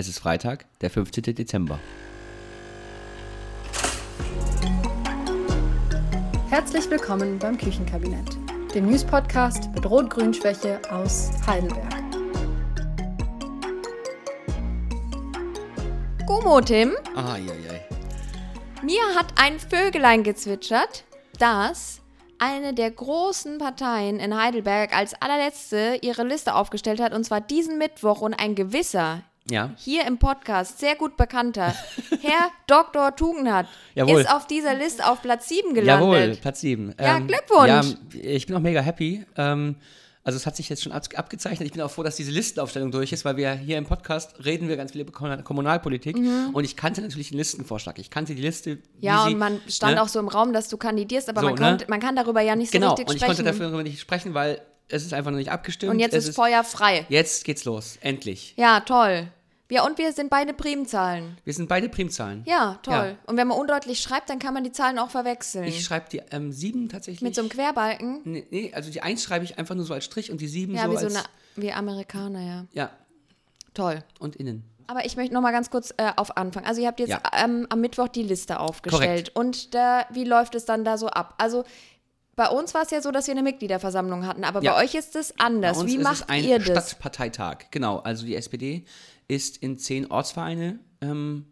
Es ist Freitag, der 15. Dezember. Herzlich willkommen beim Küchenkabinett, dem News-Podcast mit Rot-Grün-Schwäche aus Heidelberg. Gummo, Tim, Ah, ja, ja. mir hat ein Vögelein gezwitschert, dass eine der großen Parteien in Heidelberg als allerletzte ihre Liste aufgestellt hat, und zwar diesen Mittwoch und ein gewisser, Ja, hier im Podcast, sehr gut bekannter, Herr Dr. Tugendhat, Jawohl. ist auf dieser Liste auf Platz 7 gelandet. jawohl, Platz 7. Ja, Glückwunsch. Ja, ich bin auch mega happy. Ähm, also es hat sich jetzt schon ab abgezeichnet. Ich bin auch froh, dass diese Listenaufstellung durch ist, weil wir hier im Podcast reden wir ganz viel über Kommunal- Kommunalpolitik. Und ich kannte natürlich den Listenvorschlag. Ich kannte die Liste. Mhm. Ja, sie, und man stand ne? auch so im Raum, dass du kandidierst, aber So, man, ne? konnte, man kann darüber ja nicht so Genau, richtig und ich sprechen. konnte darüber nicht sprechen, weil es ist einfach noch nicht abgestimmt. und jetzt ist Feuer frei. Jetzt geht's los, endlich. Ja, toll. Ja, und wir sind beide Primzahlen. Wir sind beide Primzahlen. Ja, toll. Ja. Und wenn man undeutlich schreibt, dann kann man die Zahlen auch verwechseln. Ich schreibe die ähm, sieben tatsächlich. Mit so einem Querbalken. nee, nee, also die eins schreibe ich einfach nur so als Strich und die sieben Ja, so wie so als. eine, wie Amerikaner, ja. ja, Toll. und innen. Aber ich möchte noch mal ganz kurz äh, auf Anfang. Also ihr habt jetzt Ja. ähm, am Mittwoch die Liste aufgestellt. Und da, wie läuft es dann da so ab? Also bei uns war es ja so, dass wir eine Mitgliederversammlung hatten, aber Ja. bei euch ist es Bei anders. uns Wie ist macht es ein ihr das? Stadtparteitag. Genau, also die SPD ist in zehn Ortsvereine ähm,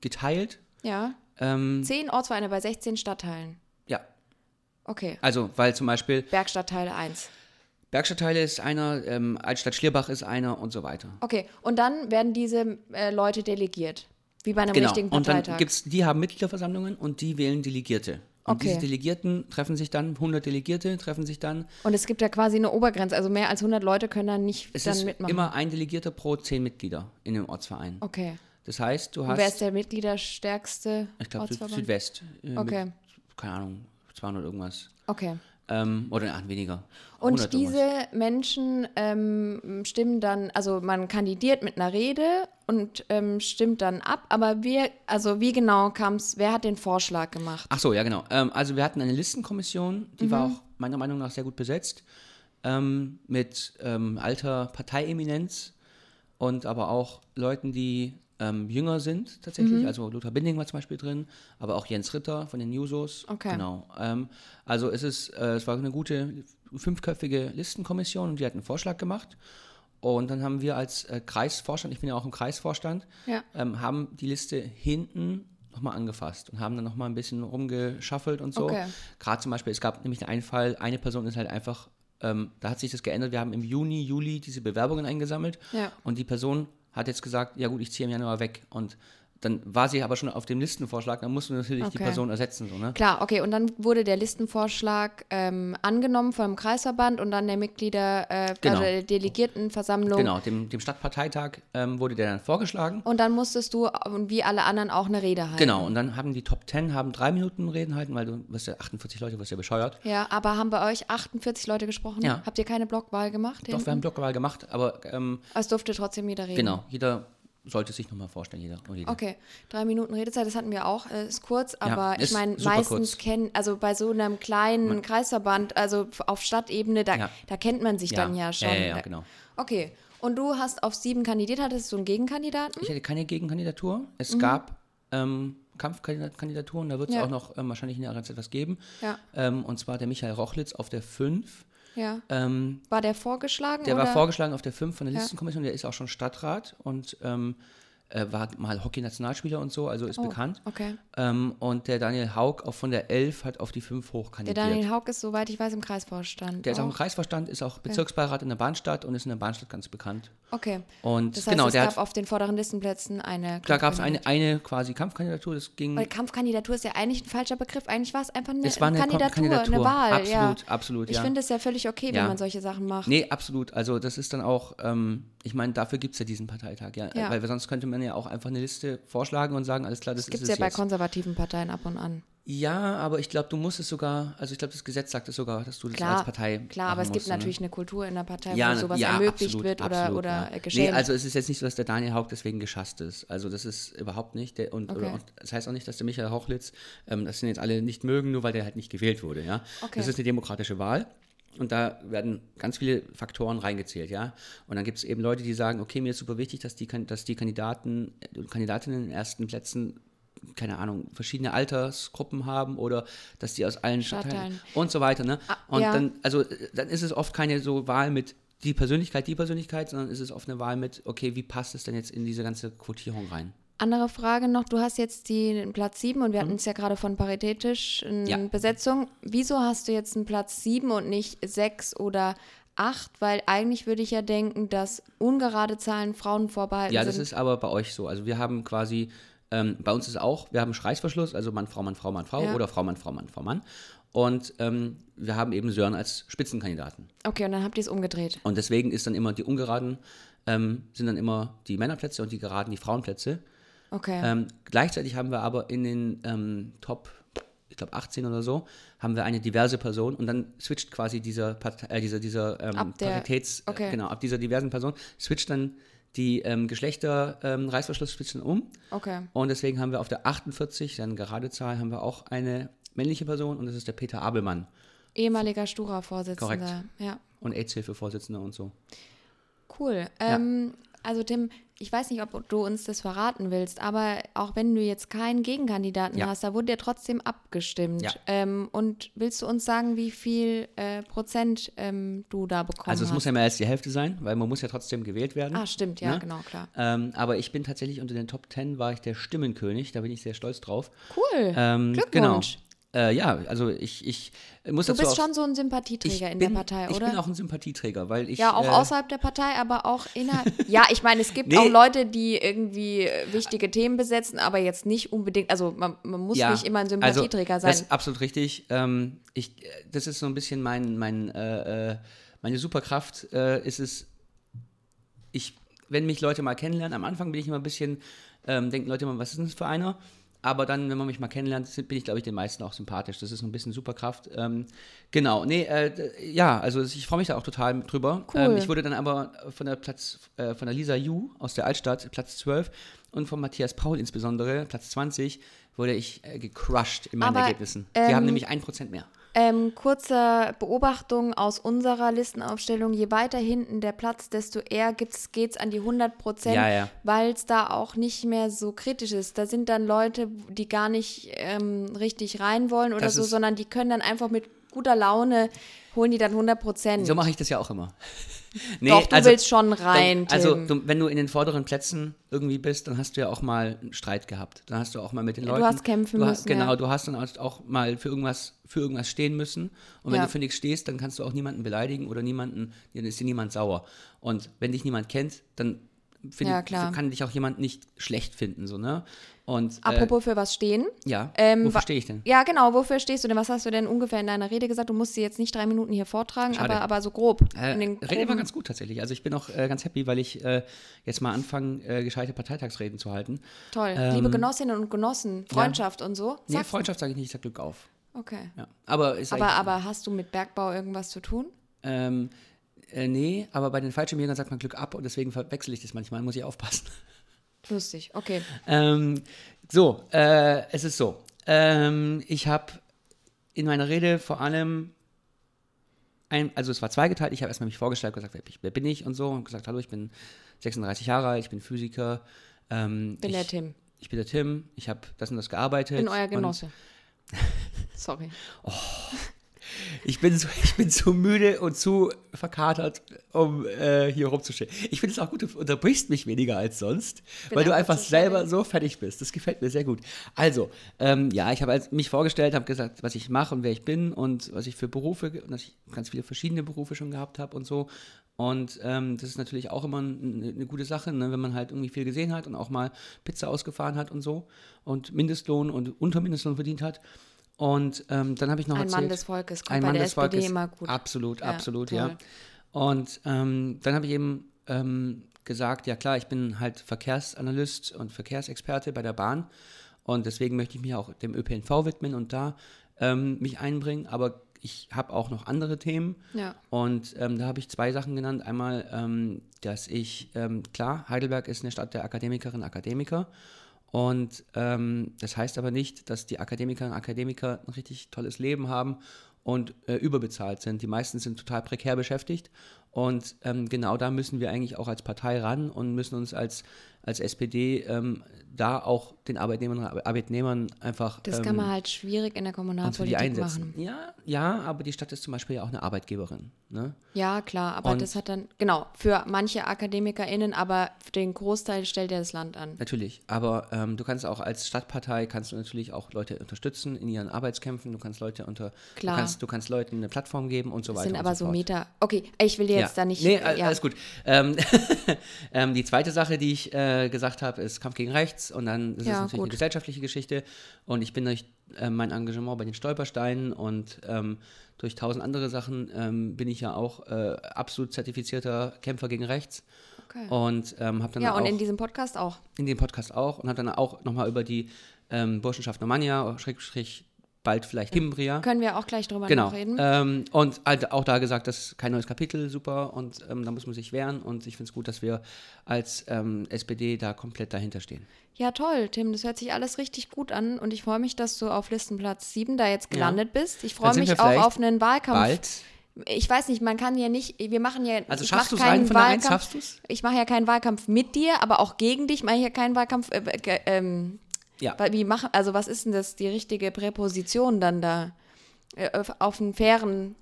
geteilt. Ja. Ähm, Zehn Ortsvereine bei 16 Stadtteilen. ja, Okay. also weil zum Beispiel Bergstadtteile 1. Bergstadtteile ist einer, ähm, Altstadt Schlierbach ist einer und so weiter. Okay. Und dann werden diese äh, Leute delegiert. Wie bei einem Genau, richtigen und dann Parteitag. gibt's, die haben Mitgliederversammlungen und die wählen Delegierte. Und Okay. diese Delegierten treffen sich dann, 100 Delegierte treffen sich dann. Und es gibt ja quasi eine Obergrenze, also mehr als 100 Leute können dann nicht Es dann ist mitmachen. immer ein Delegierter pro zehn Mitglieder in dem Ortsverein. okay. Das heißt, du Und hast, wer ist der mitgliederstärkste ich glaube? Südwest. äh, Okay. Mit, keine Ahnung, 200 irgendwas. Okay. Ähm, oder ach, weniger. Und 100 irgendwas. diese Menschen ähm, stimmen dann, also man kandidiert mit einer Rede und ähm, stimmt dann ab, aber wir, also wie genau kam es, wer hat den Vorschlag gemacht? Ach so, ja, genau. Ähm, also wir hatten eine Listenkommission, die war Mhm. auch meiner Meinung nach sehr gut besetzt, ähm, mit ähm, alter Parteieminenz und aber auch Leuten, die ähm, jünger sind tatsächlich. Mhm. Also Lothar Binding war zum Beispiel drin, aber auch Jens Ritter von den Newsos. Okay. Genau. Ähm, also es ist, äh, es war eine gute fünfköpfige Listenkommission und die hat einen Vorschlag gemacht. Und dann haben wir als äh, Kreisvorstand, ich bin ja auch im Kreisvorstand, Ja. ähm, haben die Liste hinten nochmal angefasst und haben dann nochmal ein bisschen rumgeschaffelt und so. Okay. Gerade zum Beispiel, es gab nämlich einen Fall, eine Person ist halt einfach, ähm, da hat sich das geändert, wir haben im Juni, Juli diese Bewerbungen eingesammelt Ja. und die Person hat jetzt gesagt, ja gut, ich ziehe im Januar weg. Und dann war sie aber schon auf dem Listenvorschlag, dann mussten wir natürlich die Okay. Person ersetzen. So, ne? Klar, okay, und dann wurde der Listenvorschlag ähm, angenommen vom Kreisverband und dann der Mitglieder, äh, Genau. also der Delegiertenversammlung. Genau, dem, dem Stadtparteitag ähm, wurde der dann vorgeschlagen. Und dann musstest du, und wie alle anderen, auch eine Rede halten. Genau, und dann haben die Top 10 haben drei Minuten Reden halten, weil du wirst ja 48 Leute, wirst ja bescheuert. Ja, aber haben bei euch 48 Leute gesprochen? Ja. Habt ihr keine Blockwahl gemacht? Doch, wir haben Blockwahl gemacht, aber ähm, Es durfte trotzdem jeder reden. genau, jeder sollte sich nochmal vorstellen, jeder und jede. Okay, drei Minuten Redezeit, das hatten wir auch, äh, ist kurz, aber ich ist meine, meistens kennen, also bei so einem kleinen Kreisverband, also auf Stadtebene, da, Ja. da kennt man sich dann ja schon. Ja, ja, ja, genau. Okay, und du hast auf sieben kandidiert, hattest du einen Gegenkandidaten? Ich hatte keine Gegenkandidatur. Es gab ähm, Kampfkandidaturen, da wird es Mhm. Ja. auch noch ähm, wahrscheinlich in der RZ etwas geben. Ja. Ähm, und zwar der Michael Rochlitz auf der 5. Ja. Ähm, War der vorgeschlagen? der oder? war vorgeschlagen auf der 5 von der Ja. Listenkommission, der ist auch schon Stadtrat und ähm, äh, war mal Hockey-Nationalspieler und so, also ist Oh, bekannt. Okay. Ähm, und der Daniel Haug auch von der 11 hat auf die 5 Der hochkandidiert. Daniel Haug ist, soweit ich weiß, im Kreisvorstand. Der ist auch im auch. Kreisvorstand, ist auch Bezirksbeirat in der Bahnstadt und ist in der Bahnstadt ganz bekannt. Okay. Und Das heißt, genau, es gab hat, auf den vorderen Listenplätzen eine. da gab es eine, eine quasi Kampfkandidatur, das ging. Weil Kampfkandidatur ist ja eigentlich ein falscher Begriff. Eigentlich war es einfach eine, Es war eine Kandidatur, Kandidatur. eine Wahl. Absolut, ja. absolut, Ich ja. finde es ja völlig okay, Ja. wenn man solche Sachen macht. Nee, absolut. Also das ist dann auch, ähm, ich meine, dafür gibt es ja diesen Parteitag, ja. Weil sonst könnte man ja auch einfach eine Liste vorschlagen und sagen, alles klar, das Das gibt ist es es ja bei jetzt. konservativen Parteien ab und an. Ja, aber ich glaube, du musst es sogar, also ich glaube, das Gesetz sagt es sogar, dass du das Klar, als Partei klar aber es gibt musst, ne? natürlich eine Kultur in der Partei, ja, wo na- sowas ja, ermöglicht absolut, wird oder, absolut, oder ja. äh, Nee, also es ist jetzt nicht so, dass der Daniel Haug deswegen geschasst ist. Also das ist überhaupt nicht. Der, und, Okay. oder, und das heißt auch nicht, dass der Michael Hochlitz, ähm, das sind jetzt alle nicht mögen, nur weil der halt nicht gewählt wurde. Ja? Okay. Das ist eine demokratische Wahl. Und da werden ganz viele Faktoren reingezählt, ja. Und dann gibt es eben Leute, die sagen, okay, mir ist super wichtig, dass die, dass die Kandidaten und Kandidatinnen in den ersten Plätzen keine Ahnung, verschiedene Altersgruppen haben oder dass die aus allen Stadtteilen, Stadtteilen. und so weiter. Ne? Ah, Und ja. dann, also dann ist es oft keine so Wahl mit die Persönlichkeit, die Persönlichkeit, sondern ist es oft eine Wahl mit, okay, wie passt es denn jetzt in diese ganze Quotierung rein? Andere Frage noch, du hast jetzt den Platz 7 und wir hatten es ja gerade von paritätisch in Mhm. Ja. Besetzung. Wieso hast du jetzt einen Platz 7 und nicht 6 oder 8? Weil eigentlich würde ich ja denken, dass ungerade Zahlen Frauen vorbehalten Ja, das sind. ist aber bei euch so. Also wir haben quasi, ähm, bei uns ist auch, wir haben Schreißverschluss, also Mann, Frau, Mann, Frau, Mann, Frau Ja. oder Frau, Mann, Frau, Mann, Frau, Mann. Und ähm, wir haben eben Sören als Spitzenkandidaten. okay, und dann habt ihr es umgedreht. Und deswegen ist dann immer die ungeraden, ähm, sind dann immer die Männerplätze und die geraden die Frauenplätze. Okay. Ähm, gleichzeitig haben wir aber in den ähm, Top, ich glaube 18 oder so, haben wir eine diverse Person und dann switcht quasi dieser, Partei, äh, dieser, dieser ähm, Paritäts, okay. äh, genau, ab dieser diversen Person switcht dann die ähm, Geschlechter ähm, um okay. und deswegen haben wir auf der 48, dann gerade Zahl, haben wir auch eine männliche Person und das ist der Peter Abelmann Ehemaliger Stura-Vorsitzender. Korrekt. Ja. und AIDS-Hilfe-Vorsitzender und so. Cool. Ähm, also Tim, ich weiß nicht, ob du uns das verraten willst, aber auch wenn du jetzt keinen Gegenkandidaten Ja. hast, da wurde ja trotzdem abgestimmt. Ja. Ähm, und willst du uns sagen, wie viel äh, Prozent ähm, du da bekommen Also es hast? muss ja mehr als die Hälfte sein, weil man muss ja trotzdem gewählt werden. ah, stimmt, ja, Ne? genau, klar. Ähm, aber ich bin tatsächlich unter den Top 10 war ich der Stimmenkönig, da bin ich sehr stolz drauf. Cool. Ähm, Glückwunsch. Genau. Äh, ja, also ich, ich muss Du dazu bist auch, schon so ein ich Sympathieträger in bin, der Partei, Ich oder? bin auch ein Sympathieträger, weil ich ja, auch äh, außerhalb der Partei, aber auch innerhalb. ja, ich meine, es gibt Nee. auch Leute, die irgendwie äh, wichtige Themen besetzen, aber jetzt nicht unbedingt, also man, man muss ja, nicht immer ein Sympathieträger also, sein. Das ist absolut richtig. Ähm, ich, das ist so ein bisschen mein, mein, äh, äh, meine Superkraft. Äh, ist es, ich, wenn mich Leute mal kennenlernen, am Anfang bin ich immer ein bisschen, ähm, denken Leute immer, was ist denn das für einer? Aber dann, wenn man mich mal kennenlernt, bin ich, glaube ich, den meisten auch sympathisch. Das ist so ein bisschen Superkraft. Ähm, genau, nee, äh, ja, also ich freue mich da auch total drüber. Cool. Ähm, ich wurde dann aber von der Platz, äh, von der Lisa Yu aus der Altstadt, Platz 12, und von Matthias Paul insbesondere, Platz 20, wurde ich äh, gecrushed in meinen Aber, Ergebnissen. Die ähm, haben nämlich ein Prozent mehr. Ähm, kurze Beobachtung aus unserer Listenaufstellung. Je weiter hinten der Platz, desto eher geht es an die 100 Prozent, Ja, ja. weil es da auch nicht mehr so kritisch ist. Da sind dann Leute, die gar nicht ähm, richtig rein wollen oder Das so, sondern die können dann einfach mit guter Laune, holen die dann 100 Prozent. So mache ich das ja auch immer. Nee, Doch, du willst schon rein, Dann, also, du, wenn du in den vorderen Plätzen irgendwie bist, dann hast du ja auch mal einen Streit gehabt. Dann hast du auch mal mit den Ja, du Leuten. hast kämpfen du, müssen, Genau, ja. du hast dann auch mal für irgendwas, für irgendwas stehen müssen. Und wenn Ja. du für nichts stehst, dann kannst du auch niemanden beleidigen oder niemanden, dann ist dir niemand sauer. Und wenn dich niemand kennt, dann find, Ja, kann dich auch jemand nicht schlecht finden. So, ne? Und, Apropos für was stehen. äh, ja, ähm, wofür stehe ich denn? Ja, genau. Wofür stehst du denn? Was hast du denn ungefähr in deiner Rede gesagt? Du musst sie jetzt nicht drei Minuten hier vortragen, aber, aber so grob. Äh, Rede war ganz gut tatsächlich. Also ich bin auch äh, ganz happy, weil ich äh, jetzt mal anfange, äh, gescheite Parteitagsreden zu halten. Toll. Ähm, Liebe Genossinnen und Genossen, Freundschaft und so. Nee, Sag- Freundschaft sage ich nicht, ich sage Glück auf. okay. Ja. Aber Aber, aber hast du mit Bergbau irgendwas zu tun? Ähm, äh, nee, aber bei den Fallschirmjägern sagt man Glück ab und deswegen verwechsel ich das manchmal, muss ich aufpassen. Lustig, okay. Ähm, so, äh, es ist so. Ähm, ich habe in meiner Rede vor allem ein, also es war zweigeteilt, ich habe erstmal mich vorgestellt, gesagt, wer, bin ich- ich und so und gesagt, hallo, ich bin 36 Jahre alt, ich bin Physiker. Ähm, Bin ich, der Tim. Ich bin der Tim, ich habe das und das gearbeitet. Bin euer Genosse. Sorry. Ich bin, so, ich bin zu müde und zu verkatert, um äh, hier rumzustehen. Ich finde es auch gut, du unterbrichst mich weniger als sonst, Bin weil du einfach selber so fertig bist. Das gefällt mir sehr gut. Also, ähm, ja, ich habe mich vorgestellt, habe gesagt, was ich mache und wer ich bin und was ich für Berufe, und dass ich ganz viele verschiedene Berufe schon gehabt habe und so. Und ähm, das ist natürlich auch immer eine, eine gute Sache, ne, wenn man halt irgendwie viel gesehen hat und auch mal Pizza ausgefahren hat und so und Mindestlohn und unter Mindestlohn verdient hat. Und ähm, dann habe ich noch Ein erzählt, Mann des Volkes kommt ein bei Mann der des SPD Volkes. immer gut. Absolut, Ja, absolut, toll. ja. Und ähm, dann habe ich eben ähm, gesagt, ja klar, ich bin halt Verkehrsanalyst und Verkehrsexperte bei der Bahn und deswegen möchte ich mich auch dem ÖPNV widmen und da ähm, mich einbringen, aber ich habe auch noch andere Themen Ja. und ähm, da habe ich zwei Sachen genannt. Einmal, ähm, dass ich, ähm, klar, Heidelberg ist eine Stadt der Akademikerinnen und Akademiker. Und ähm, das heißt aber nicht, dass die Akademikerinnen und Akademiker ein richtig tolles Leben haben und äh, überbezahlt sind. Die meisten sind total prekär beschäftigt und ähm, genau da müssen wir eigentlich auch als Partei ran und müssen uns als, als SPD ähm, da auch den Arbeitnehmern Arbeitnehmern einfach. Das ähm, kann man halt schwierig in der Kommunalpolitik einsetzen. machen. Ja, ja, aber die Stadt ist zum Beispiel ja auch eine Arbeitgeberin. Ne? Ja, klar, aber Und- das hat dann, genau, für manche AkademikerInnen, aber für den Großteil stellt ja das Land an. Natürlich, aber ähm, du kannst auch als Stadtpartei kannst du natürlich auch Leute unterstützen in ihren Arbeitskämpfen. Du kannst Leute unter, Klar. du kannst, du kannst Leuten eine Plattform geben und so Das weiter. sind aber so so. Meter. Okay, ich will dir jetzt da nicht. Nee, ja. alles gut. Ähm, ähm, die zweite Sache, die ich äh, gesagt habe, ist Kampf gegen Rechts und dann ist Ja, es natürlich gut. eine gesellschaftliche Geschichte und ich bin durch äh, mein Engagement bei den Stolpersteinen und ähm, durch tausend andere Sachen ähm, bin ich ja auch äh, absolut zertifizierter Kämpfer gegen Rechts Okay. und ähm, habe dann Ja, auch und in diesem Podcast auch. in dem Podcast auch und habe dann auch nochmal über die ähm, Burschenschaft Normannia, Schrägstrich bald vielleicht Kimbria. Können wir auch gleich drüber Genau. reden. Ähm, und halt auch da gesagt, das ist kein neues Kapitel, super. Und ähm, da muss man sich wehren. Und ich finde es gut, dass wir als ähm, SPD da komplett dahinter stehen. Ja, toll, Tim, das hört sich alles richtig gut an und ich freue mich, dass du auf Listenplatz 7 da jetzt gelandet bist. Ich freue mich auch auf einen Wahlkampf. Bald. Ich weiß nicht, man kann ja nicht, wir machen ja. Also schaffst du es rein von der Eins? Wahlkampf- Schaffst du es? Ich mache ja keinen Wahlkampf mit dir, aber auch gegen dich mache ich ja keinen Wahlkampf. Äh, äh, ähm, Ja. weil Wie machen, also was ist denn das, die richtige Präposition dann da? Äh, auf, einen fairen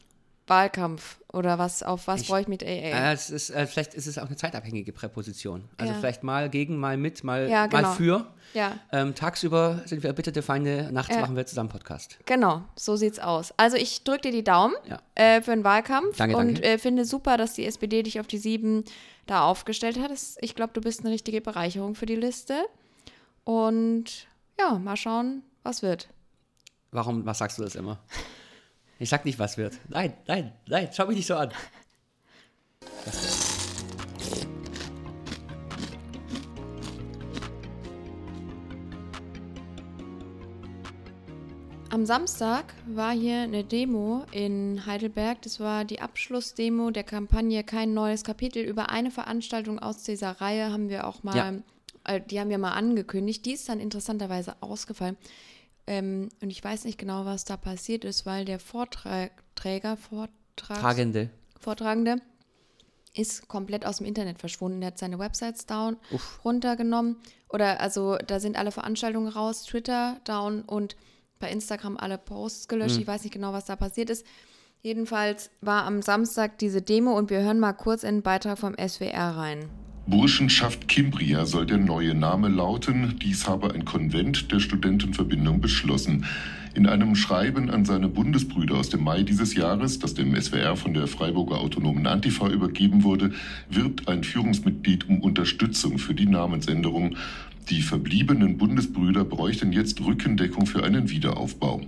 Wahlkampf oder was, auf was brauche ich mit AA? Äh, es ist, äh, vielleicht ist es auch eine zeitabhängige Präposition. Also Ja. vielleicht mal gegen, mal mit, mal, Ja, genau. mal für. ja. Ähm, tagsüber sind wir erbitterte Feinde, nachts machen wir zusammen Podcast. Genau. So sieht's aus. Also ich drücke dir die Daumen äh, für den Wahlkampf Danke, und danke. äh, finde super, dass die SPD dich auf die sieben da aufgestellt hat. Ich glaube, du bist eine richtige Bereicherung für die Liste. Und ja, mal schauen, was wird. Warum, was sagst du das immer? Ich sag nicht, was wird. Nein, nein, nein, schau mich nicht so an. Am Samstag war hier eine Demo in Heidelberg. Das war die Abschlussdemo der Kampagne Kein neues Kapitel. Über eine Veranstaltung aus dieser Reihe haben wir auch mal, Ja. Äh, die haben wir mal angekündigt. Die ist dann interessanterweise ausgefallen. Ähm, und ich weiß nicht genau, was da passiert ist, weil der Vorträger, Vortrags Tragende. Vortragende ist komplett aus dem Internet verschwunden. Der hat seine Websites down, Uff. runtergenommen. Oder also da sind alle Veranstaltungen raus, Twitter down und bei Instagram alle Posts gelöscht. Ich weiß nicht genau, was da passiert ist. Jedenfalls war am Samstag diese Demo und wir hören mal kurz in den Beitrag vom SWR rein. Burschenschaft Kimbria soll der neue Name lauten. Dies habe ein Konvent der Studentenverbindung beschlossen. In einem Schreiben an seine Bundesbrüder aus dem Mai dieses Jahres, das dem SWR von der Freiburger Autonomen Antifa übergeben wurde, wirbt ein Führungsmitglied um Unterstützung für die Namensänderung. Die verbliebenen Bundesbrüder bräuchten jetzt Rückendeckung für einen Wiederaufbau.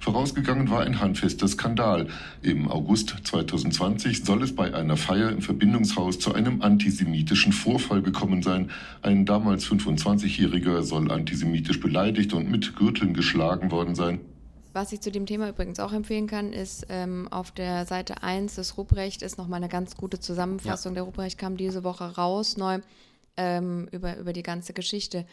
Vorausgegangen war ein handfester Skandal. Im August 2020 soll es bei einer Feier im Verbindungshaus zu einem antisemitischen Vorfall gekommen sein. Ein damals 25-Jähriger soll antisemitisch beleidigt und mit Gürteln geschlagen worden sein. Was ich zu dem Thema übrigens auch empfehlen kann, ist ähm, auf der Seite 1 des Ruprecht ist nochmal eine ganz gute Zusammenfassung. Der Ruprecht kam diese Woche raus, neu, ähm, über, über die ganze Geschichte.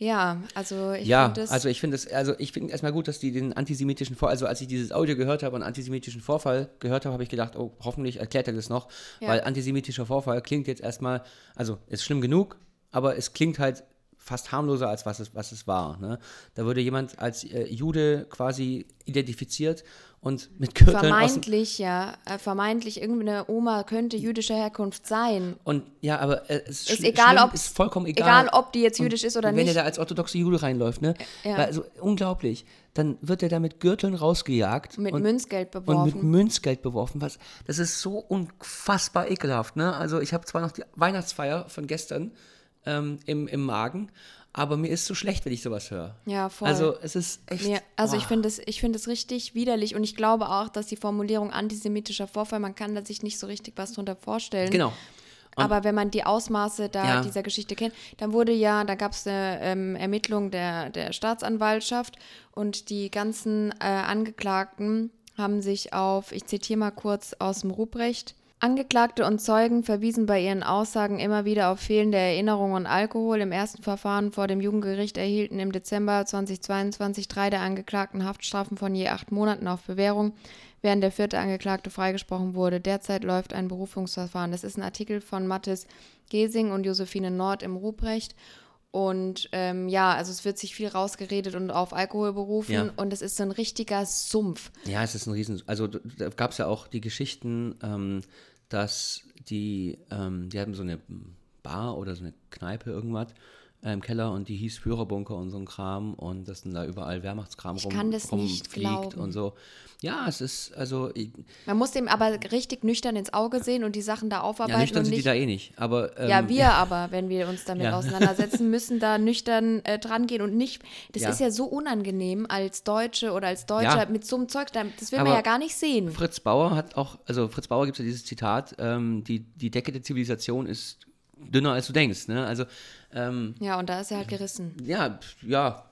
Ja, also ich ja, finde das. also ich finde es, also ich finde erstmal gut, dass die den antisemitischen Vorfall, also als ich dieses Audio gehört habe und antisemitischen Vorfall gehört habe, habe ich gedacht, oh, hoffentlich erklärt er das noch, Ja. weil antisemitischer Vorfall klingt jetzt erstmal, also ist schlimm genug, aber es klingt halt fast harmloser als was es, was es war. Ne? Da wurde jemand als äh, Jude quasi identifiziert und mit Gürteln vermeintlich, ja, äh, vermeintlich irgendeine Oma könnte jüdischer Herkunft sein. und ja, aber äh, es ist, Ist egal, schlimm, ob- ist vollkommen egal. egal, ob die jetzt Und jüdisch ist oder wenn nicht. er da als orthodoxe Jude reinläuft, ne? Ja. Also unglaublich. Dann wird er da mit Gürteln rausgejagt. Mit und, Münzgeld Und mit beworfen. Münzgeld beworfen. Was, das ist so unfassbar ekelhaft, ne? Also ich habe zwar noch die Weihnachtsfeier von gestern ähm, im, im Magen, aber mir ist so schlecht, wenn ich sowas höre. Ja, voll. Also es ist echt. Nee, also ich finde es ich finde es richtig widerlich und ich glaube auch, dass die Formulierung antisemitischer Vorfall, man kann da sich nicht so richtig was drunter vorstellen. Genau. Und- Aber wenn man die Ausmaße da Ja. dieser Geschichte kennt, dann wurde ja, da gab es eine ähm, Ermittlung der, der Staatsanwaltschaft und die ganzen äh, Angeklagten haben sich auf, ich zitiere mal kurz aus dem Ruprecht, Angeklagte und Zeugen verwiesen bei ihren Aussagen immer wieder auf fehlende Erinnerungen und Alkohol. Im ersten Verfahren vor dem Jugendgericht erhielten im Dezember 2022 drei der Angeklagten Haftstrafen von je acht Monaten auf Bewährung, während der vierte Angeklagte freigesprochen wurde. Derzeit läuft ein Berufungsverfahren. Das ist ein Artikel von Mathis Gesing und Josephine Nord im Ruprecht. Und ähm, ja, also es wird sich viel rausgeredet und auf Alkohol berufen Ja. und es ist so ein richtiger Sumpf. Ja, es ist ein Riesen. Also da gab es ja auch die Geschichten, ähm, dass die, ähm, die hatten so eine Bar oder so eine Kneipe irgendwas äh, im Keller und die hieß Führerbunker und so ein Kram und dass dann da überall Wehrmachtskram Ich rum, kann das nicht rumfliegt glauben. und so. Ja, es ist, also, ich- Man muss dem aber richtig nüchtern ins Auge sehen und die Sachen da aufarbeiten ja, nüchtern und sind die nicht da eh nicht, aber ähm, Ja, wir aber, wenn wir uns damit Ja. auseinandersetzen, müssen da nüchtern äh, dran gehen und nicht. Das Ja. ist ja so unangenehm als Deutsche oder als Deutscher Ja. mit so einem Zeug. da- Das will man Aber ja gar nicht sehen. Fritz Bauer hat auch, also Fritz Bauer gibt es ja dieses Zitat, ähm, die, die Decke der Zivilisation ist dünner als du denkst, ne? Also, ähm, Ja, und da ist er halt gerissen. ja, ja,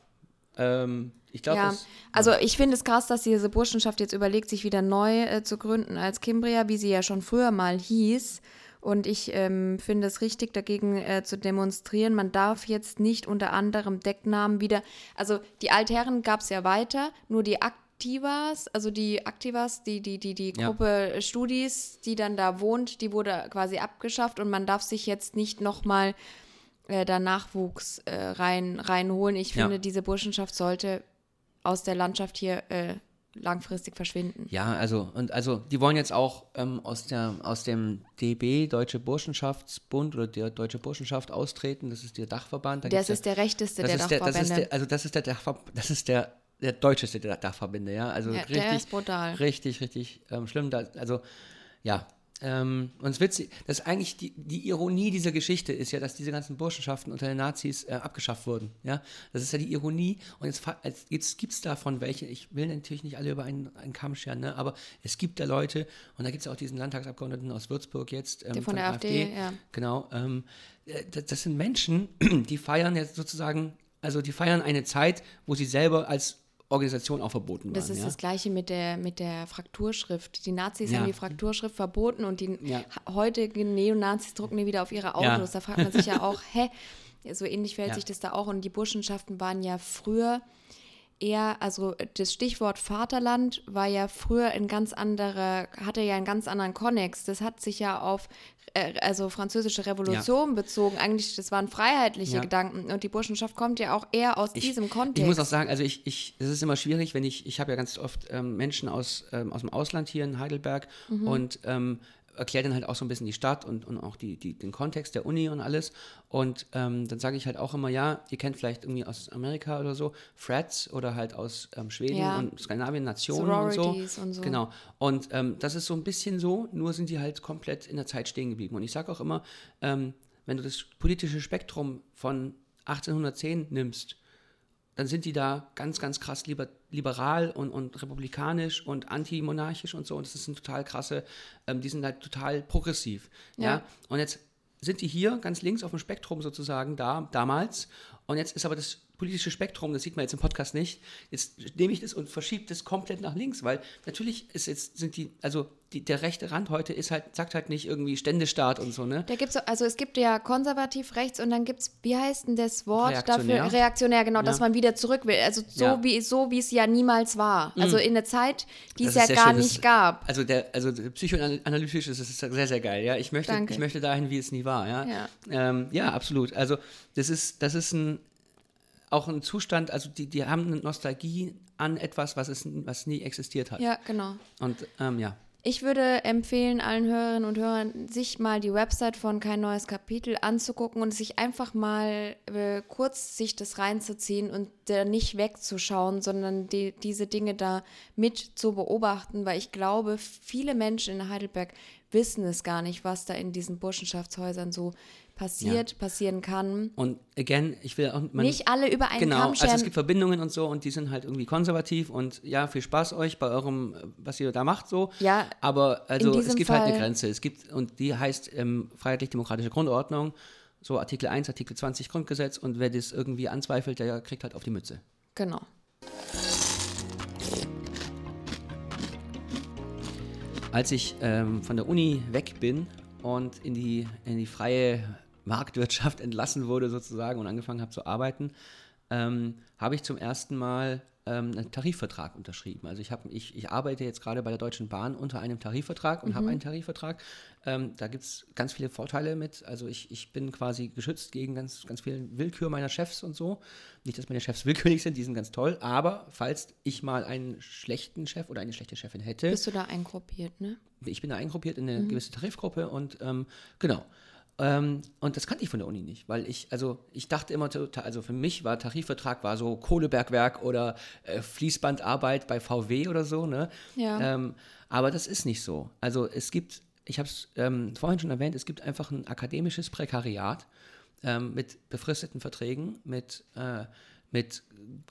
ähm, ich glaube, Ja, also ich finde es krass, dass diese Burschenschaft jetzt überlegt, sich wieder neu äh, zu gründen als Kimbria, wie sie ja schon früher mal hieß. Und ich ähm, finde es richtig, dagegen äh, zu demonstrieren. Man darf jetzt nicht unter anderem Decknamen wieder. Also die Altherren gab es ja weiter, nur die Aktivas, also die Aktivas, die, die, die, die Ja. Gruppe Studis, die dann da wohnt, die wurde quasi abgeschafft und man darf sich jetzt nicht nochmal äh, da Nachwuchs äh, rein, reinholen. Ich Ja. finde, diese Burschenschaft sollte aus der Landschaft hier äh, langfristig verschwinden. Ja, also, und also die wollen jetzt auch ähm, aus, der, aus dem DB, Deutsche Burschenschaftsbund oder der Deutsche Burschenschaft austreten. Das ist der Dachverband. Da Das gibt's ja- ist der rechteste das der ist der, das ist Dachverbände. der, also das ist der Dachver das ist der, der deutscheste der Dachverbände, ja. Also Ja, richtig, der ist brutal. richtig, richtig ähm, schlimm. Da, also, ja. Ähm, und es witzig, das ist eigentlich die, die Ironie dieser Geschichte ist ja, dass diese ganzen Burschenschaften unter den Nazis äh, abgeschafft wurden. Ja, das ist ja die Ironie. Und jetzt, jetzt, gibt es davon welche. Ich will natürlich nicht alle über einen, einen Kamm scheren, ne? aber es gibt da Leute und da gibt es auch diesen Landtagsabgeordneten aus Würzburg jetzt. Ähm, Der von der AfD, ja. Genau. Ähm, äh, das, das sind Menschen, die feiern jetzt sozusagen, also die feiern eine Zeit, wo sie selber als Organisation auch verboten waren. Das ist ja? das gleiche mit der, mit der Frakturschrift. Die Nazis Ja. haben die Frakturschrift verboten und die Ja. heutigen Neonazis drucken die wieder auf ihre. Autos. Da fragt man sich ja auch, hä? So ähnlich verhält sich das da auch. Und die Burschenschaften waren ja früher eher, also das Stichwort Vaterland war ja früher ein ganz anderer, hatte ja einen ganz anderen Konnex. Das hat sich ja auf äh, also französische Revolution bezogen. Eigentlich, das waren freiheitliche Ja. Gedanken. Und die Burschenschaft kommt ja auch eher aus diesem Kontext. Ich muss auch sagen, also ich, ich, es ist immer schwierig, wenn ich, ich habe ja ganz oft ähm, Menschen aus, ähm, aus dem Ausland hier in Heidelberg Mhm. und ähm, erkläre dann halt auch so ein bisschen die Stadt und, und auch die, die, den Kontext der Uni und alles. Und ähm, dann sage ich halt auch immer, ja, ihr kennt vielleicht irgendwie aus Amerika oder so, Frats oder halt aus ähm, Schweden Ja. und Skandinavien, Nationen und so. Und so. Genau. Und ähm, das ist so ein bisschen so, nur sind die halt komplett in der Zeit stehen geblieben. Und ich sage auch immer, ähm, wenn du das politische Spektrum von 1810 nimmst, dann sind die da ganz, ganz krass liber, liberal und, und republikanisch und antimonarchisch und so. Und das ist ein total krasse, ähm, die sind halt total progressiv. Ja. Ja. Und jetzt sind die hier ganz links auf dem Spektrum sozusagen da, damals. Und jetzt ist aber das politische Spektrum, das sieht man jetzt im Podcast nicht. Jetzt nehme ich das und verschiebe das komplett nach links, weil natürlich ist jetzt, sind die, also die, der rechte Rand heute ist halt, sagt halt nicht irgendwie Ständestaat und so, ne? Da gibt's so, also es gibt ja konservativ rechts und dann gibt es, wie heißt denn das Wort Reaktionär. dafür? Reaktionär, genau, dass Ja. man wieder zurück will. Also so Ja. Mhm. wie so wie es ja niemals war. Also in der Zeit, die Das es ja gar schön, das nicht ist- gab. Also der, also psychoanalytisch ist es sehr, sehr geil. Ja, ich möchte, Danke. ich möchte dahin, wie es nie war. Ja, Ja. ähm, ja absolut. Also das ist, das ist ein auch ein Zustand. Also die, die haben eine Nostalgie an etwas, was es, was nie existiert hat. Ja, genau. Und ähm, ja, Ich würde empfehlen, allen Hörerinnen und Hörern, sich mal die Website von Kein neues Kapitel anzugucken und sich einfach mal äh, kurz sich das reinzuziehen und da nicht wegzuschauen, sondern die, diese Dinge da mit zu beobachten, weil ich glaube, viele Menschen in Heidelberg wissen es gar nicht, was da in diesen Burschenschaftshäusern so passiert, passieren kann. und again, ich will auch man, nicht alle über einen Genau, Kamm also es scheren. gibt Verbindungen und so und die sind halt irgendwie konservativ und ja, viel Spaß euch bei eurem, was ihr da macht so. Ja, aber also es gibt halt eine Fall- Grenze. Es gibt, und die heißt ähm, Freiheitlich-Demokratische Grundordnung, so Artikel 1, Artikel 20 Grundgesetz und wer das irgendwie anzweifelt, der kriegt halt auf die Mütze. genau. als ich ähm, von der Uni weg bin und in die, in die freie Marktwirtschaft entlassen wurde sozusagen und angefangen habe zu arbeiten, ähm, habe ich zum ersten Mal ähm, einen Tarifvertrag unterschrieben. Also ich, hab, ich, ich arbeite jetzt gerade bei der Deutschen Bahn unter einem Tarifvertrag und habe einen Tarifvertrag. Ähm, da gibt es ganz viele Vorteile mit. Also ich, ich bin quasi geschützt gegen ganz, ganz viel Willkür meiner Chefs und so. Nicht, dass meine Chefs willkürlich sind, die sind ganz toll. Aber falls ich mal einen schlechten Chef oder eine schlechte Chefin hätte, Bist du da eingruppiert, ne? ich bin da eingruppiert in eine gewisse Tarifgruppe und ähm, genau. Ähm, und das kannte ich von der Uni nicht, weil ich, also ich dachte immer, also für mich war Tarifvertrag war so Kohlebergwerk oder äh, Fließbandarbeit bei VW oder so, ne? Ja. Ähm, aber das ist nicht so. Also es gibt, ich habe es ähm, vorhin schon erwähnt, es gibt einfach ein akademisches Prekariat ähm, mit befristeten Verträgen, mit, äh, mit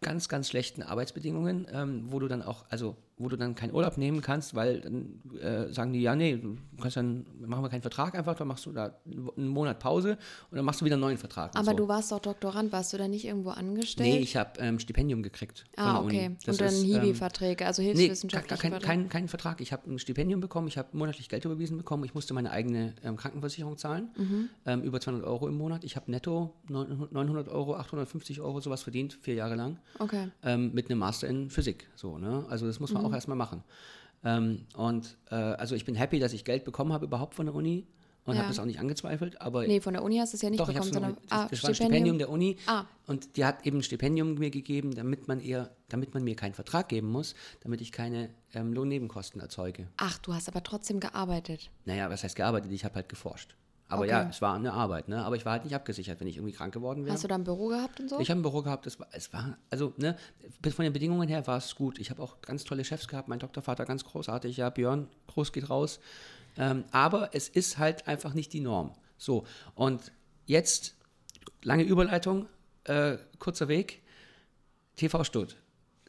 ganz, ganz schlechten Arbeitsbedingungen, ähm, wo du dann auch, also wo du dann keinen Urlaub nehmen kannst, weil dann äh, sagen die, ja, nee, du kannst dann, machen wir keinen Vertrag einfach, dann machst du da einen Monat Pause und dann machst du wieder einen neuen Vertrag. Aber so. du warst doch Doktorand, warst du da nicht irgendwo angestellt? Nee, ich habe ähm, Stipendium gekriegt. ah, okay. Das Und dann ist, ähm, Hiwi-Verträge, also Nee, hilfswissenschaftliche gar kein, Verträge. kein, keinen Vertrag. Ich habe ein Stipendium bekommen, ich habe monatlich Geld überwiesen bekommen, ich musste meine eigene ähm, Krankenversicherung zahlen, Mhm. ähm, über 200 Euro im Monat. Ich habe netto 900 900 Euro, 850 Euro sowas verdient, vier Jahre lang, Okay. ähm, mit einem Master in Physik. So, ne? Also das muss man Mhm. Auch erstmal machen. Ähm, und äh, also ich bin happy, dass ich Geld bekommen habe überhaupt von der Uni und Ja. habe das auch nicht angezweifelt, aber Nee, von der Uni hast du es ja nicht doch, bekommen, sondern das, ah, das war ein Stipendium der Uni Ah. und die hat eben ein Stipendium mir gegeben, damit man ihr, damit man mir keinen Vertrag geben muss, damit ich keine ähm, Lohnnebenkosten erzeuge. Ach, du hast aber trotzdem gearbeitet. Naja, was heißt gearbeitet? Ich habe halt geforscht. Aber Okay. ja, es war eine Arbeit, ne? Aber ich war halt nicht abgesichert, wenn ich irgendwie krank geworden wäre. Hast du da ein Büro gehabt und so? Ich habe ein Büro gehabt, es war, es war, also, ne, von den Bedingungen her war es gut. Ich habe auch ganz tolle Chefs gehabt, mein Doktorvater ganz großartig, ja, Björn, groß geht raus. Ähm, aber es ist halt einfach nicht die Norm. So, und jetzt, lange Überleitung, äh, kurzer Weg, TV Stutt,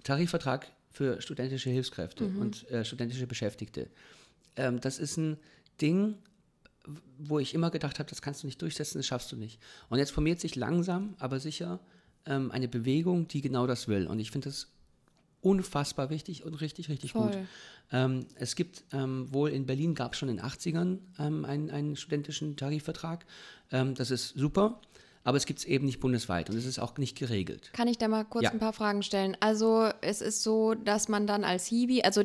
Tarifvertrag für studentische Hilfskräfte und äh, studentische Beschäftigte. Ähm, das ist ein Ding, wo ich immer gedacht habe, das kannst du nicht durchsetzen, das schaffst du nicht. Und jetzt formiert sich langsam, aber sicher ähm, eine Bewegung, die genau das will. Und ich finde das unfassbar wichtig und richtig, richtig gut. Voll. Ähm, es gibt ähm, wohl in Berlin gab es schon in den 80ern ähm, einen, einen studentischen Tarifvertrag. Ähm, das ist super, aber es gibt es eben nicht bundesweit und es ist auch nicht geregelt. Kann ich da mal kurz Ja. ein paar Fragen stellen? Also es ist so, dass man dann als Hiwi, also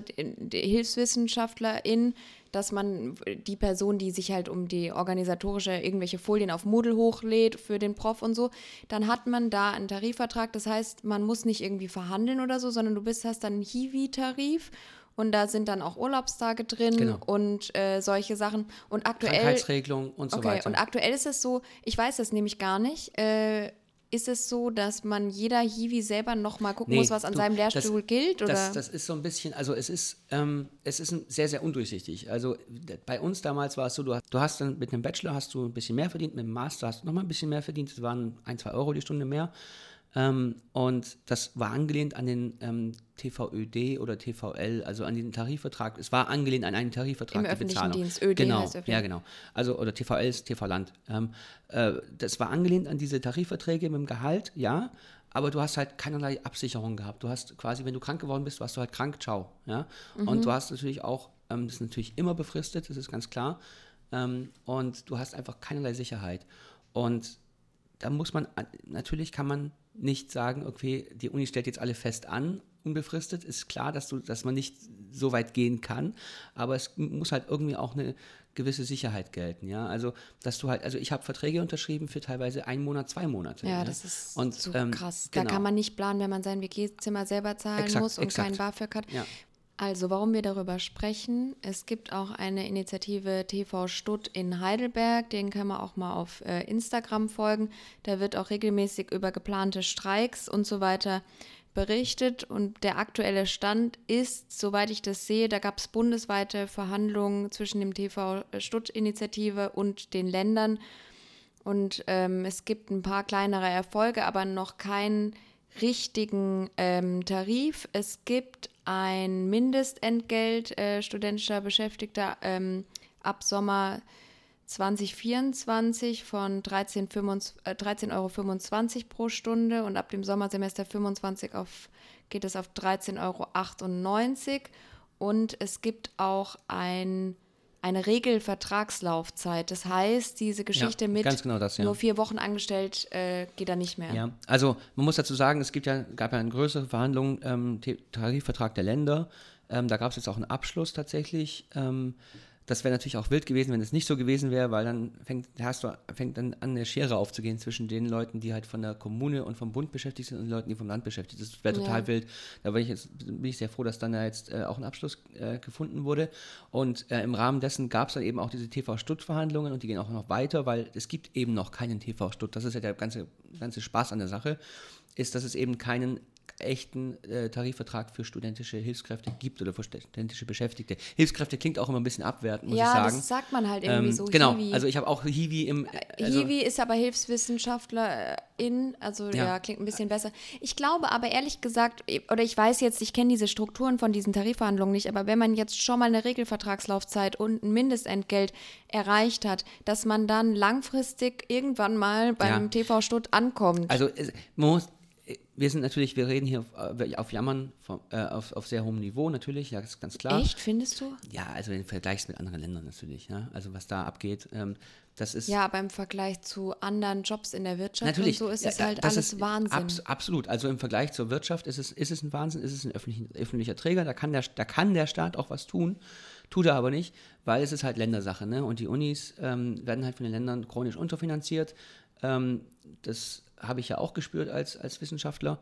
Hilfswissenschaftlerin, dass man die Person, die sich halt um die organisatorische irgendwelche Folien auf Moodle hochlädt für den Prof und so, dann hat man da einen Tarifvertrag. Das heißt, man muss nicht irgendwie verhandeln oder so, sondern du bist, hast dann einen Hiwi-Tarif und da sind dann auch Urlaubstage drin Genau. und äh, solche Sachen. Und aktuell Krankheitsregelung und so Okay, weiter. und aktuell ist es so, ich weiß das nämlich gar nicht, äh, ist es so, dass man jeder Hiwi selber nochmal gucken Nee, muss, was an du, seinem das- Lehrstuhl gilt? Oder? Das, das ist so ein bisschen, also es ist, ähm, es ist sehr, sehr undurchsichtig. Also bei uns damals war es so, du hast, du hast dann mit einem Bachelor hast du ein bisschen mehr verdient, mit dem Master hast du nochmal ein bisschen mehr verdient, es waren ein, zwei Euro die Stunde mehr. Ähm, und das war angelehnt an den ähm, TVÖD oder TVL, also an den Tarifvertrag. Es war angelehnt an einen Tarifvertrag. Im die öffentlichen Bezahlung. Dienst. ÖD genau, heißt öffentlich. ja, genau. Also, oder TVL ist TV-Land. Ähm, äh, das war angelehnt an diese Tarifverträge mit dem Gehalt, ja, aber du hast halt keinerlei Absicherung gehabt. Du hast quasi, wenn du krank geworden bist, warst du halt krank, ciao. Ja? Mhm. Und du hast natürlich auch, ähm, das ist natürlich immer befristet, das ist ganz klar. Ähm, und du hast einfach keinerlei Sicherheit. Und da muss man, natürlich kann man nicht sagen, okay, die Uni stellt jetzt alle fest an, unbefristet. Ist klar, dass, du, dass man nicht so weit gehen kann, aber es muss halt irgendwie auch eine gewisse Sicherheit gelten, ja. Also, dass du halt, also ich habe Verträge unterschrieben für teilweise einen Monat, zwei Monate. ja, das ist Und, so ähm, krass. genau. Da kann man nicht planen, wenn man sein WG-Zimmer selber zahlen Exakt, muss und exakt. keinen BAföG hat. Ja. Also, warum wir darüber sprechen, es gibt auch eine Initiative TV Stutt in Heidelberg, den kann man auch mal auf äh, Instagram folgen. Da wird auch regelmäßig über geplante Streiks und so weiter berichtet und der aktuelle Stand ist, soweit ich das sehe, da gab es bundesweite Verhandlungen zwischen dem TV Stutt-Initiative und den Ländern und ähm, es gibt ein paar kleinere Erfolge, aber noch keinen richtigen ähm, Tarif. Es gibt ein Mindestentgelt äh, studentischer Beschäftigter ähm, ab Sommer 2024 von 13,25 äh, 13,25 Euro pro Stunde und ab dem Sommersemester 25 auf, geht es auf 13,98 Euro. und es gibt auch ein, eine Regelvertragslaufzeit. Das heißt, diese Geschichte mit ganz genau das, ja. nur vier Wochen angestellt äh, geht da nicht mehr. Ja, also man muss dazu sagen, es gibt ja, gab ja eine größere Verhandlung, ähm, Tarifvertrag der Länder. Ähm, da gab es jetzt auch einen Abschluss tatsächlich. Ähm, das wäre natürlich auch wild gewesen, wenn es nicht so gewesen wäre, weil dann fängt, hast du, fängt dann an, eine Schere aufzugehen zwischen den Leuten, die halt von der Kommune und vom Bund beschäftigt sind und den Leuten, die vom Land beschäftigt sind. Das wäre total Ja. wild. Da bin ich, jetzt, bin ich sehr froh, dass dann da jetzt äh, auch ein Abschluss äh, gefunden wurde. Und äh, im Rahmen dessen gab es dann eben auch diese TV-Stutt-Verhandlungen und die gehen auch noch weiter, weil es gibt eben noch keinen TV-Stutt. Das ist ja der ganze, ganze Spaß an der Sache, ist, dass es eben keinen echten äh, Tarifvertrag für studentische Hilfskräfte gibt oder für studentische Beschäftigte. Hilfskräfte klingt auch immer ein bisschen abwertend, muss ich ja, sagen. das sagt man halt irgendwie Ähm, so. genau, Hiwi. also ich habe auch Hiwi im. Also, Hiwi ist aber Hilfswissenschaftlerin, also ja. Ja. klingt ein bisschen besser. Ich glaube aber ehrlich gesagt, oder ich weiß jetzt, ich kenne diese Strukturen von diesen Tarifverhandlungen nicht, aber wenn man jetzt schon mal eine Regelvertragslaufzeit und ein Mindestentgelt erreicht hat, dass man dann langfristig irgendwann mal beim Ja. TV Stutt ankommt. Also man muss, wir sind natürlich, wir reden hier auf, auf Jammern vom, äh, auf, auf sehr hohem Niveau natürlich, ja, das ist ganz klar. Echt, findest du? Ja, also im Vergleich mit anderen Ländern natürlich, ja. Also was da abgeht, ähm, das ist Ja, aber im Vergleich zu anderen Jobs in der Wirtschaft Natürlich. und so ist Ja, es halt alles ist Wahnsinn. abs- absolut. Also im Vergleich zur Wirtschaft ist es, ist es ein Wahnsinn, ist es ein öffentlich, öffentlicher Träger, da kann, der, da kann der Staat auch was tun, tut er aber nicht, weil es ist halt Ländersache. Ne? Und die Unis ähm, werden halt von den Ländern chronisch unterfinanziert. Ähm, das habe ich ja auch gespürt als, als Wissenschaftler.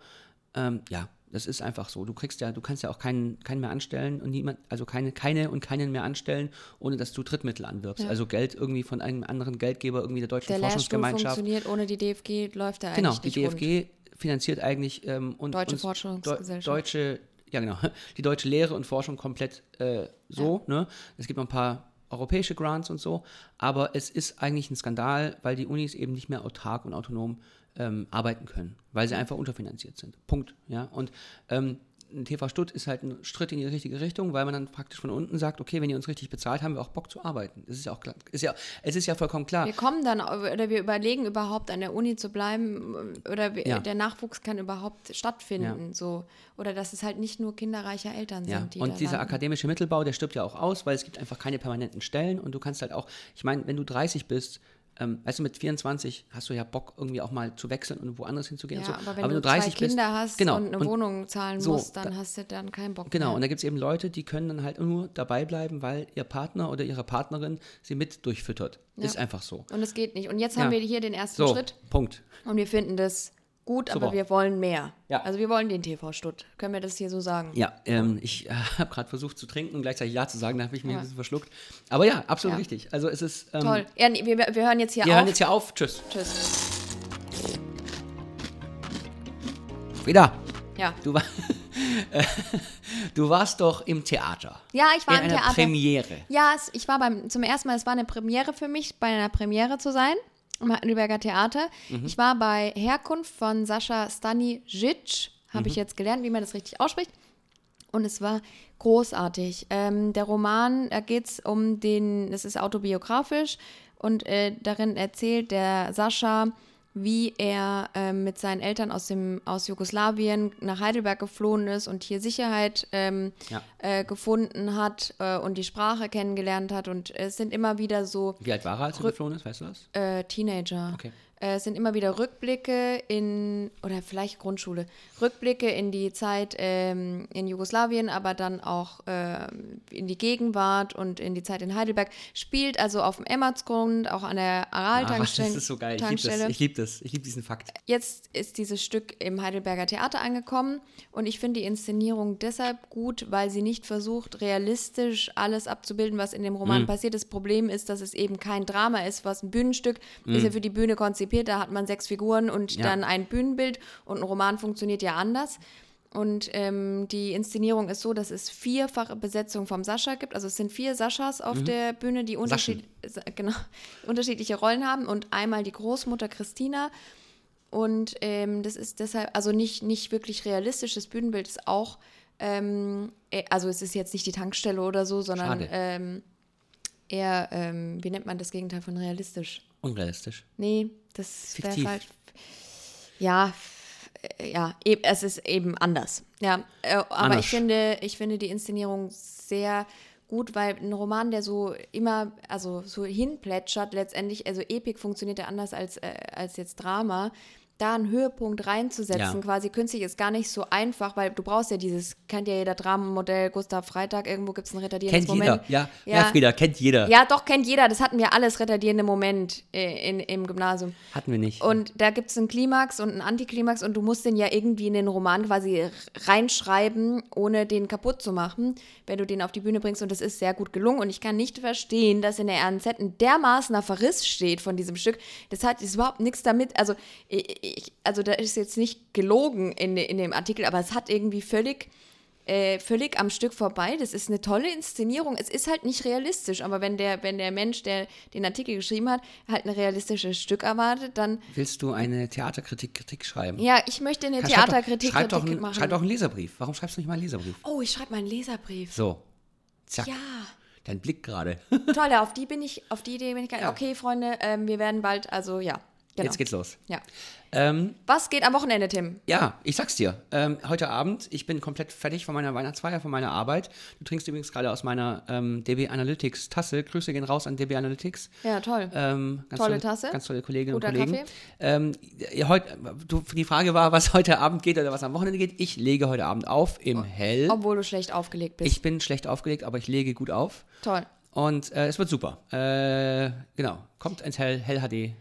Ähm, ja, das ist einfach so. Du kriegst ja, du kannst ja auch keinen, keinen mehr anstellen und niemand, also keine, keine und keinen mehr anstellen, ohne dass du Drittmittel anwirbst. Also Geld irgendwie von einem anderen Geldgeber, irgendwie der deutschen der Forschungsgemeinschaft. funktioniert, ohne die DFG läuft er Genau, eigentlich die nicht rund. DFG finanziert eigentlich ähm, und Deutsche uns- Forschungsgesellschaft. Deu deutsche, ja genau, die deutsche Lehre und Forschung komplett äh, so. Ne? Es gibt noch ein paar europäische Grants und so, aber es ist eigentlich ein Skandal, weil die Unis eben nicht mehr autark und autonom ähm, arbeiten können, weil sie einfach unterfinanziert sind. Punkt. Ja und ähm, ein TV Stutt ist halt ein Schritt in die richtige Richtung, weil man dann praktisch von unten sagt, okay, wenn ihr uns richtig bezahlt, haben wir auch Bock zu arbeiten. Das ist ja auch klar. Ist ja, es ist ja vollkommen klar. Wir kommen dann, oder wir überlegen überhaupt an der Uni zu bleiben oder wir, Ja. der Nachwuchs kann überhaupt stattfinden. So. Oder dass es halt nicht nur kinderreiche Eltern Ja, sind, die und dieser landen. akademische Mittelbau, der stirbt ja auch aus, weil es gibt einfach keine permanenten Stellen und du kannst halt auch, ich meine, wenn du 30 bist, ähm, weißt du, mit 24 hast du ja Bock, irgendwie auch mal zu wechseln und woanders hinzugehen. Ja, und so. aber wenn du, zwei Kinder hast genau, und eine Wohnung zahlen so, musst, dann da- hast du dann keinen Bock Genau, und mehr. da gibt es eben Leute, die können dann halt nur dabei bleiben, weil ihr Partner oder ihre Partnerin sie mit durchfüttert. Ist einfach so. Und es geht nicht. Und jetzt Ja. haben wir hier den ersten So, Schritt Punkt. und wir finden das gut, aber Super. wir wollen mehr. Ja. Also wir wollen den TV Stutt. Können wir das hier so sagen? Ja, ähm, ich äh, habe gerade versucht zu trinken und gleichzeitig Ja zu sagen, da habe ich mich Ja. ein bisschen verschluckt. Aber ja, absolut Ja. richtig. Also es ist. Ähm, Toll. Ja, nee, wir, wir hören jetzt hier Wir auf. hören jetzt hier auf. Tschüss. Tschüss. Wieder. Ja. Du, war, du warst doch im Theater. Ja, ich war in im einer Theater. Premiere. Ja, es, ich war beim, zum ersten Mal, es war eine Premiere für mich, bei einer Premiere zu sein, im Heidelberger Theater. Mhm. Ich war bei Herkunft von Sascha Stanisic, habe Mhm. ich jetzt gelernt, wie man das richtig ausspricht. Und es war großartig. Ähm, der Roman, da geht es um den, es ist autobiografisch und äh, darin erzählt der Sascha, wie er ähm, mit seinen Eltern aus, dem, aus Jugoslawien nach Heidelberg geflohen ist und hier Sicherheit ähm, Ja. äh, gefunden hat äh, und die Sprache kennengelernt hat. Und es sind immer wieder so Wie alt war er, als er geflohen ist? Weißt du das? äh, Teenager. Okay. Äh, es sind immer wieder Rückblicke in, oder vielleicht Grundschule, Rückblicke in die Zeit ähm, in Jugoslawien, aber dann auch ähm, in die Gegenwart und in die Zeit in Heidelberg. Spielt also auf dem Emmertsgrund, auch an der Ah, das Aral-Tankstelle. ist so geil. Ich liebe das. Ich liebe liebe diesen Fakt. Jetzt ist dieses Stück im Heidelberger Theater angekommen und ich finde die Inszenierung deshalb gut, weil sie nicht versucht, realistisch alles abzubilden, was in dem Roman passiert. Das Problem ist, dass es eben kein Drama ist, was ein Bühnenstück ist ja für die Bühne konzipiert. Da hat man sechs Figuren und Ja. dann ein Bühnenbild und ein Roman funktioniert ja anders. Und ähm, die Inszenierung ist so, dass es vierfache Besetzung vom Sascha gibt. Also es sind vier Saschas auf der Bühne, die unterschied genau, unterschiedliche Rollen haben. Und einmal die Großmutter Christina. Und ähm, das ist deshalb, also nicht, nicht wirklich realistisch. Das Bühnenbild ist auch, ähm, äh, also es ist jetzt nicht die Tankstelle oder so, sondern ähm, eher, ähm, wie nennt man das Gegenteil von realistisch? Unrealistisch. Nee, das wäre falsch. Ja, ja, e- es ist eben anders. Ja, äh, aber Anders. ich finde, ich finde die Inszenierung sehr gut, weil ein Roman, der so immer, also so hinplätschert, letztendlich, also Epik funktioniert ja anders als, äh, als jetzt Drama. Da einen Höhepunkt reinzusetzen, Ja. quasi künstlich, ist gar nicht so einfach, weil du brauchst ja dieses, kennt ja jeder Dramenmodell, Gustav Freitag, irgendwo gibt es ein retardierendes Kennt Moment. jeder. Ja, ja. Frieda, kennt jeder. Ja, doch, kennt jeder. Das hatten wir alles retardierende Moment äh, in, im Gymnasium. Hatten wir nicht. Und da gibt es einen Klimax und einen Antiklimax und du musst den ja irgendwie in den Roman quasi reinschreiben, ohne den kaputt zu machen, wenn du den auf die Bühne bringst. Und das ist sehr gut gelungen. Und ich kann nicht verstehen, dass in der RNZ ein dermaßener Verriss steht von diesem Stück. Das hat ist überhaupt nichts damit. Also, ich, ich, also da ist jetzt nicht gelogen in, in dem Artikel, aber es hat irgendwie völlig äh, völlig am Stück vorbei. Das ist eine tolle Inszenierung. Es ist halt nicht realistisch, aber wenn der, wenn der Mensch, der den Artikel geschrieben hat, halt ein realistisches Stück erwartet, dann Willst du eine Theaterkritik Kritik schreiben? ja, ich möchte eine Schreib doch- Theaterkritik schreib doch, Kritik ein, machen. schreib doch einen Leserbrief. Warum schreibst du nicht mal einen Leserbrief? oh, ich schreibe mal einen Leserbrief. So. Zack. Ja, Dein Blick gerade. toll, auf die bin ich, auf die Idee bin ich gar Ja. Okay, Freunde, ähm, wir werden bald, also ja. Genau. Jetzt geht's los. Ja. Ähm, Was geht am Wochenende, Tim? ja, ich sag's dir. Ähm, heute Abend, ich bin komplett fertig von meiner Weihnachtsfeier, von meiner Arbeit. Du trinkst übrigens gerade aus meiner ähm, DB Analytics Tasse. Grüße gehen raus an DB Analytics. Ja, toll. Ähm, ganz Tolle Tasse. Ganz tolle Kolleginnen Guter und Kollegen. Kaffee. Ähm, heut, du, die Frage war, was heute Abend geht oder was am Wochenende geht. Ich lege heute Abend auf im Hell. Obwohl du schlecht aufgelegt bist. Ich bin schlecht aufgelegt, aber ich lege gut auf. toll. Und äh, es wird super. Äh, genau. Kommt ins Hell, Hell HD.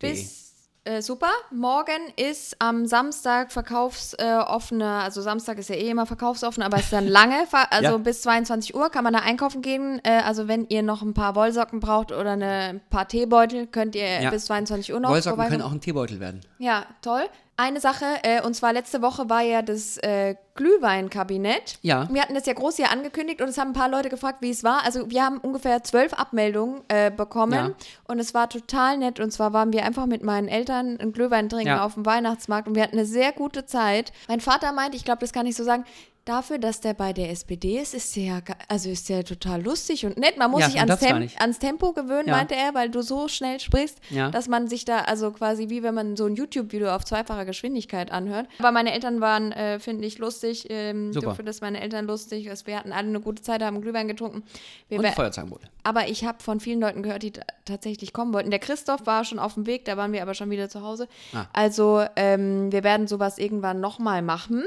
Bis äh, super. Morgen ist am Samstag verkaufsoffene, offene- also Samstag ist ja eh immer verkaufsoffen, aber es ist dann lange, also Ja. bis 22 Uhr kann man da einkaufen gehen. Äh, also wenn ihr noch ein paar Wollsocken braucht oder eine, ein paar Teebeutel, könnt ihr Ja. bis 22 Uhr noch Wollsocken können auch ein Teebeutel werden. Ja, toll. Eine Sache, äh, und zwar letzte Woche war ja das äh, Glühweinkabinett. Ja. Wir hatten das ja groß hier angekündigt und es haben ein paar Leute gefragt, wie es war. Also wir haben ungefähr zwölf Abmeldungen äh, bekommen Ja. und es war total nett. Und zwar waren wir einfach mit meinen Eltern einen Glühwein trinken Ja. auf dem Weihnachtsmarkt und wir hatten eine sehr gute Zeit. Mein Vater meinte, ich glaube, das kann ich so sagen, Dafür, dass der bei der SPD ist, ist der ja, also ist der total lustig und nett. Man muss Ja, sich ans, Tem ans Tempo gewöhnen, Ja. meinte er, weil du so schnell sprichst, Ja. dass man sich da, also quasi wie wenn man so ein YouTube-Video auf zweifacher Geschwindigkeit anhört. Aber meine Eltern waren, äh, finde ich, lustig. Ähm, Super. du findest meine Eltern lustig. Wir hatten alle eine gute Zeit, haben Glühwein getrunken. Wir Und Feuerzangenbowle. aber ich habe von vielen Leuten gehört, die tatsächlich kommen wollten. Der Christoph war schon auf dem Weg, da waren wir aber schon wieder zu Hause. Ah. Also ähm, wir werden sowas irgendwann nochmal machen.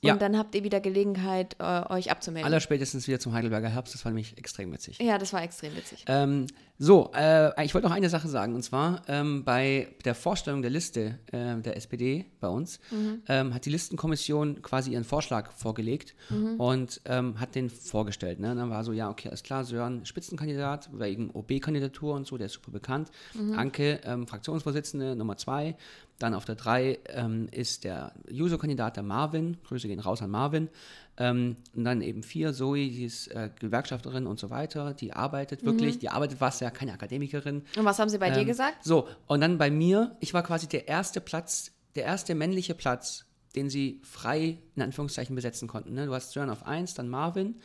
Ja. Und dann habt ihr wieder Gelegenheit, äh, euch abzumelden. Allerspätestens wieder zum Heidelberger Herbst. Das war nämlich extrem witzig. ja, das war extrem witzig. Ähm, so, äh, ich wollte noch eine Sache sagen. Und zwar ähm, bei der Vorstellung der Liste äh, der SPD bei uns ähm, hat die Listenkommission quasi ihren Vorschlag vorgelegt und ähm, hat den vorgestellt. Ne? Und dann war so, ja, okay, alles klar, Sören Spitzenkandidat wegen OB-Kandidatur und so, der ist super bekannt. Anke, ähm, Fraktionsvorsitzende Nummer zwei. Dann auf der drei ähm, ist der Juso-Kandidat, der Marvin. Grüße gehen raus an Marvin. Ähm, und dann eben vier, Zoe, die ist äh, Gewerkschafterin und so weiter. Die arbeitet wirklich, die arbeitet was, ja, keine Akademikerin. Und was haben sie bei dir Ähm, gesagt? So, und dann bei mir, ich war quasi der erste Platz, der erste männliche Platz, den sie frei in Anführungszeichen besetzen konnten. Ne? Du hast Sören auf 1, dann Marvin,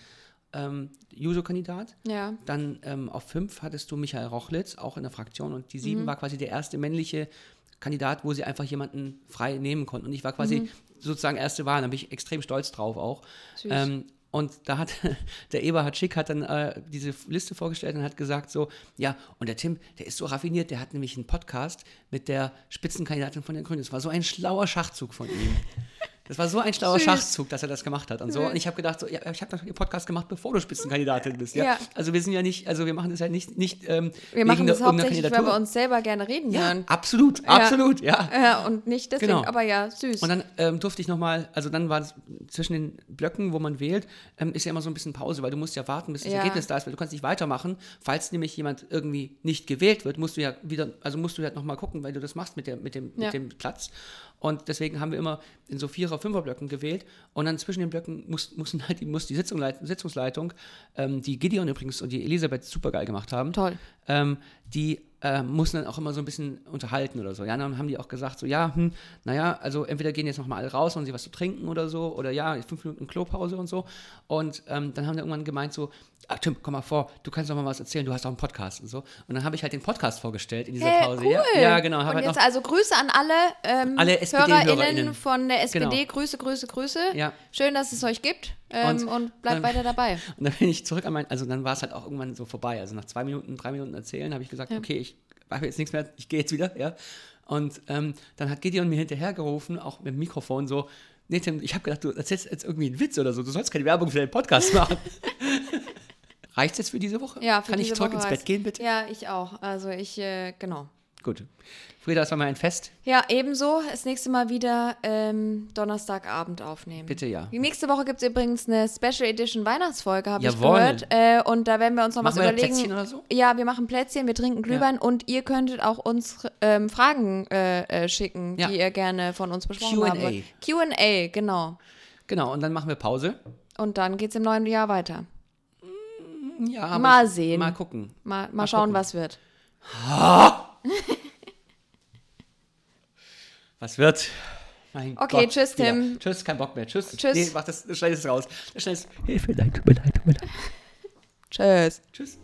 ähm, Juso-Kandidat. Ja. Dann ähm, auf 5 hattest du Michael Rochlitz, auch in der Fraktion. Und die 7 Mhm. war quasi der erste männliche Kandidat, wo sie einfach jemanden frei nehmen konnten. Und ich war quasi Mhm. sozusagen erste Wahl. Da bin ich extrem stolz drauf auch. Ähm, und da hat der Eberhard Schick hat dann äh, diese Liste vorgestellt und hat gesagt so, ja, und der Tim, der ist so raffiniert, der hat nämlich einen Podcast mit der Spitzenkandidatin von den Grünen. Das war so ein schlauer Schachzug von ihm. Das war so ein schlauer Süß. Schachzug, dass er das gemacht hat und so. Und ich habe gedacht, so, ja, ich habe doch den Podcast gemacht, bevor du Spitzenkandidatin bist. Ja? Ja. Also wir sind ja nicht, also wir machen das ja nicht, nicht ähm, Wir machen das hauptsächlich, weil wir uns selber gerne reden ja, hören. absolut, absolut, ja. Ja, und nicht deswegen, Genau. aber ja, süß. Und dann ähm, durfte ich nochmal, also dann war es zwischen den Blöcken, wo man wählt, ähm, ist ja immer so ein bisschen Pause, weil du musst ja warten, bis das Ja. Ergebnis da ist, weil du kannst nicht weitermachen. Falls nämlich jemand irgendwie nicht gewählt wird, musst du ja wieder, also musst du ja nochmal gucken, weil du das machst mit, der, mit, dem, Ja. mit dem Platz. Und deswegen haben wir immer in so Vierer-, Fünfer-Blöcken gewählt. Und dann zwischen den Blöcken muss, mussten halt die, muss die Sitzung, leit- Sitzungsleitung, ähm, die Gideon übrigens und die Elisabeth supergeil gemacht haben, Toll. ähm, die äh, mussten dann auch immer so ein bisschen unterhalten oder so. Ja, dann haben die auch gesagt, so, ja, hm, naja, also entweder gehen jetzt nochmal alle raus und sie was zu trinken oder so, oder ja, fünf Minuten Klopause und so. Und ähm, dann haben die irgendwann gemeint, so, ah, Tim, komm mal vor, du kannst doch mal was erzählen, du hast auch einen Podcast und so. Und dann habe ich halt den Podcast vorgestellt in dieser Hey, Pause. cool. Ja, ja, genau. Und halt jetzt also Grüße an alle, ähm, Alle. HörerInnen von der SPD. Genau. Grüße, Grüße, Grüße. Ja. Schön, dass es euch gibt ähm, und, Und bleibt dann- weiter dabei. Und dann bin ich zurück an mein, also dann war es halt auch irgendwann so vorbei. Also nach zwei Minuten, drei Minuten erzählen, habe ich gesagt, okay, ich habe jetzt nichts mehr, ich gehe jetzt wieder, ja. Und ähm, dann hat Gideon mir hinterhergerufen, auch mit dem Mikrofon so, nee Tim, ich habe gedacht, du erzählst jetzt irgendwie einen Witz oder so, du sollst keine Werbung für deinen Podcast machen. Reicht jetzt für diese Woche? Ja, für Kann ich diese zurück Woche ins reicht's. Bett gehen, bitte? Ja, ich auch. Also ich, äh, genau. Gut. Frieda, das war mal ein Fest. Ja, ebenso. Das nächste Mal wieder ähm, Donnerstagabend aufnehmen. Bitte, ja. Die nächste Woche gibt es übrigens eine Special Edition Weihnachtsfolge, habe ich gehört. Äh, und da werden wir uns noch Machen was wir überlegen. Plätzchen oder so? Ja, wir machen Plätzchen, wir trinken Glühwein und ihr könntet auch uns ähm, Fragen äh, äh, schicken, Ja. die ihr gerne von uns besprochen Q&A. haben wollt. Q&A, genau. Genau, und dann machen wir Pause. Und dann geht es im neuen Jahr weiter. Ja, aber Mal sehen. Mal gucken. Mal, mal, schauen, gucken. was wird. Was wird? Mein Okay, Gott, tschüss, Frieda. Tim. Tschüss, kein Bock mehr. Tschüss. Tschüss. Nee, mach das, schneid es raus. Schneid es. Hilfe, leid, tut mir leid, tut mir leid. Tschüss. Tschüss.